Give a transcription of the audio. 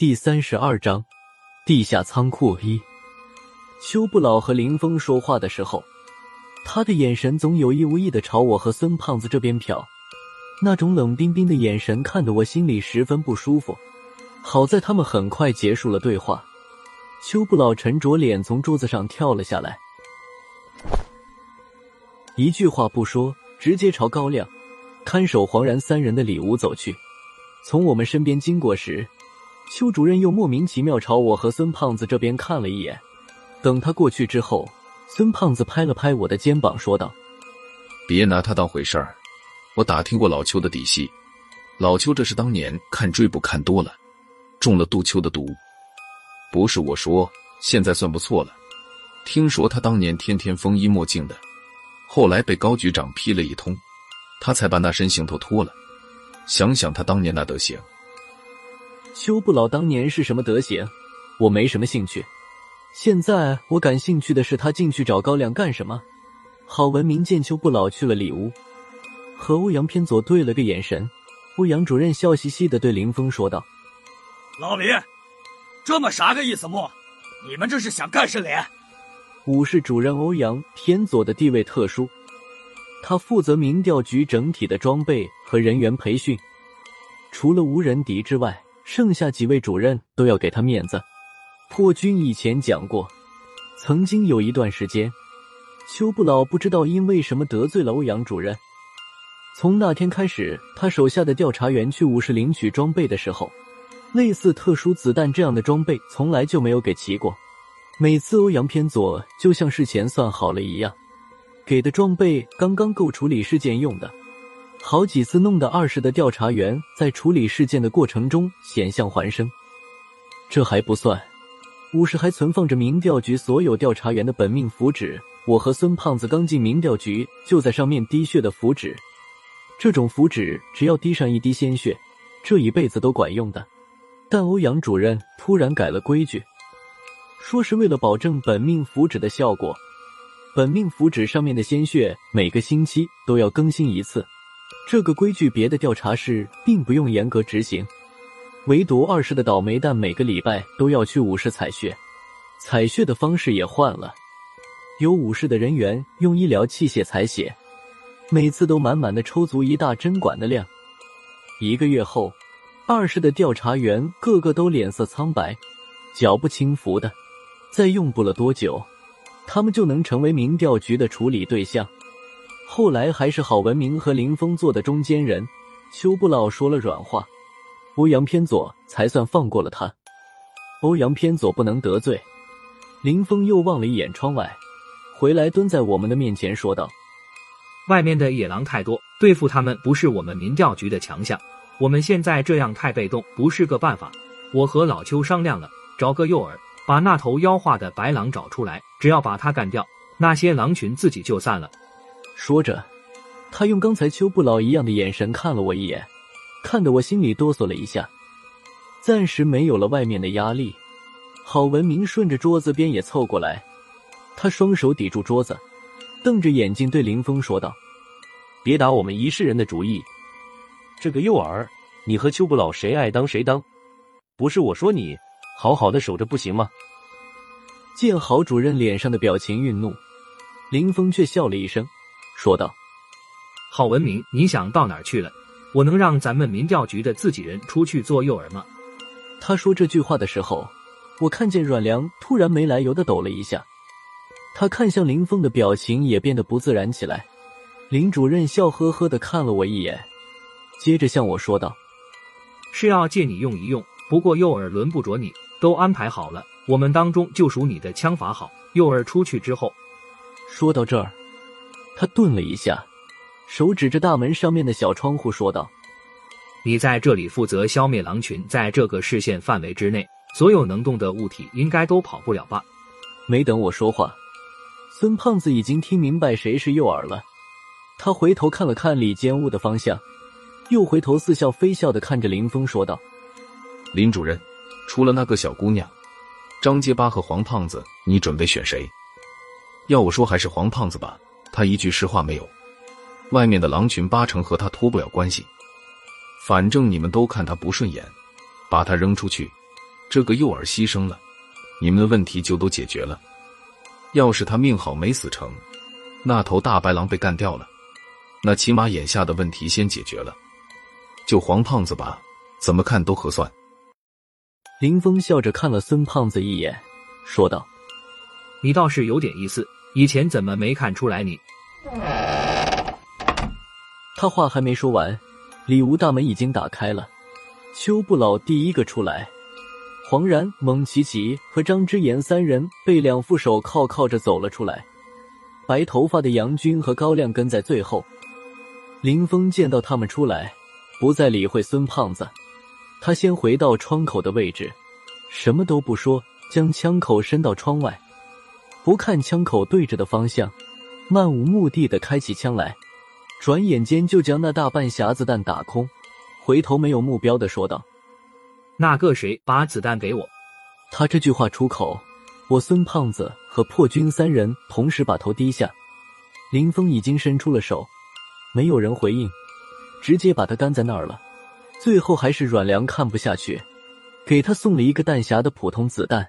第三十二章，地下仓库一。邱不老和林峰说话的时候，他的眼神总有意无意的朝我和孙胖子这边瞟，那种冷冰冰的眼神看得我心里十分不舒服。好在他们很快结束了对话，邱不老沉着脸从桌子上跳了下来，一句话不说，直接朝高亮、看守黄然三人的里屋走去。从我们身边经过时，邱主任又莫名其妙朝我和孙胖子这边看了一眼。等他过去之后，孙胖子拍了拍我的肩膀，说道：“别拿他当回事儿。我打听过老邱的底细，老邱这是当年看追捕看多了，中了杜秋的毒。不是我说，现在算不错了。听说他当年天天风衣墨镜的，后来被高局长批了一通，他才把那身行头脱了。想想他当年那德行。”邱不老当年是什么德行，我没什么兴趣。现在我感兴趣的是他进去找高亮干什么。郝文明见邱不老去了里屋，和欧阳偏左对了个眼神。欧阳主任笑嘻嘻的对林峰说道：“老李，这么啥个意思么？你们这是想干什么？”武士主任欧阳偏左的地位特殊，他负责民调局整体的装备和人员培训，除了无人敌之外。剩下几位主任都要给他面子。破军以前讲过，曾经有一段时间，邱不老不知道因为什么得罪了欧阳主任。从那天开始，他手下的调查员去武士领取装备的时候，类似特殊子弹这样的装备从来就没有给齐过。每次欧阳偏左就像事前算好了一样，给的装备刚刚够处理事件用的。好几次弄得二室的调查员在处理事件的过程中险象环生，这还不算，五室还存放着民调局所有调查员的本命符纸。我和孙胖子刚进民调局就在上面滴血的符纸，这种符纸只要滴上一滴鲜血，这一辈子都管用的。但欧阳主任突然改了规矩，说是为了保证本命符纸的效果，本命符纸上面的鲜血每个星期都要更新一次。这个规矩，别的调查室并不用严格执行，唯独二室的倒霉蛋每个礼拜都要去五室采血，采血的方式也换了，有五室的人员用医疗器械采血，每次都满满的抽足一大针管的量。一个月后，二室的调查员个个都脸色苍白，脚不轻浮的，再用不了多久，他们就能成为民调局的处理对象。后来还是郝文明和林峰做的中间人，邱不老说了软话，欧阳偏左才算放过了他。欧阳偏左不能得罪。林峰又望了一眼窗外，回来蹲在我们的面前说道：“外面的野狼太多，对付他们不是我们民调局的强项。我们现在这样太被动，不是个办法。我和老邱商量了，找个诱饵，把那头妖化的白狼找出来，只要把他干掉，那些狼群自己就散了。”说着，他用刚才邱不老一样的眼神看了我一眼，看得我心里哆嗦了一下。暂时没有了外面的压力，郝文明顺着桌子边也凑过来，他双手抵住桌子，瞪着眼睛对林峰说道：“别打我们一世人的主意，这个诱饵，你和邱不老谁爱当谁当，不是我说你，好好的守着不行吗？”见郝主任脸上的表情愠怒，林峰却笑了一声。说道：“郝文明，你想到哪儿去了？我能让咱们民调局的自己人出去做诱饵吗？”他说这句话的时候，我看见阮良突然没来由的抖了一下，他看向林峰的表情也变得不自然起来。林主任笑呵呵的看了我一眼，接着向我说道：“是要借你用一用，不过诱饵轮不着你，都安排好了。我们当中就属你的枪法好。诱饵出去之后，说到这儿。”他顿了一下，手指着大门上面的小窗户说道：“你在这里负责消灭狼群，在这个视线范围之内，所有能动的物体应该都跑不了吧？”没等我说话，孙胖子已经听明白谁是诱饵了。他回头看了看里间屋的方向，又回头似笑非笑的看着林峰说道：“林主任，除了那个小姑娘，张结巴和黄胖子，你准备选谁？要我说，还是黄胖子吧。”他一句实话没有，外面的狼群八成和他脱不了关系。反正你们都看他不顺眼，把他扔出去，这个诱饵牺牲了，你们的问题就都解决了。要是他命好没死成，那头大白狼被干掉了，那起码眼下的问题先解决了。就黄胖子吧，怎么看都合算。林峰笑着看了孙胖子一眼，说道：“你倒是有点意思，以前怎么没看出来你？”他话还没说完，里屋大门已经打开了，邱不老第一个出来。黄然、蒙奇奇和张之言三人被两副手铐铐着走了出来，白头发的杨军和高亮跟在最后。林峰见到他们出来，不再理会孙胖子，他先回到窗口的位置，什么都不说，将枪口伸到窗外，不看枪口对着的方向，漫无目的的开起枪来，转眼间就将那大半匣子弹打空，回头没有目标的说道。那个谁，把子弹给我！他这句话出口，我孙胖子和破军三人同时把头低下。林峰已经伸出了手，没有人回应，直接把他干在那儿了。最后还是阮良看不下去，给他送了一个弹匣的普通子弹。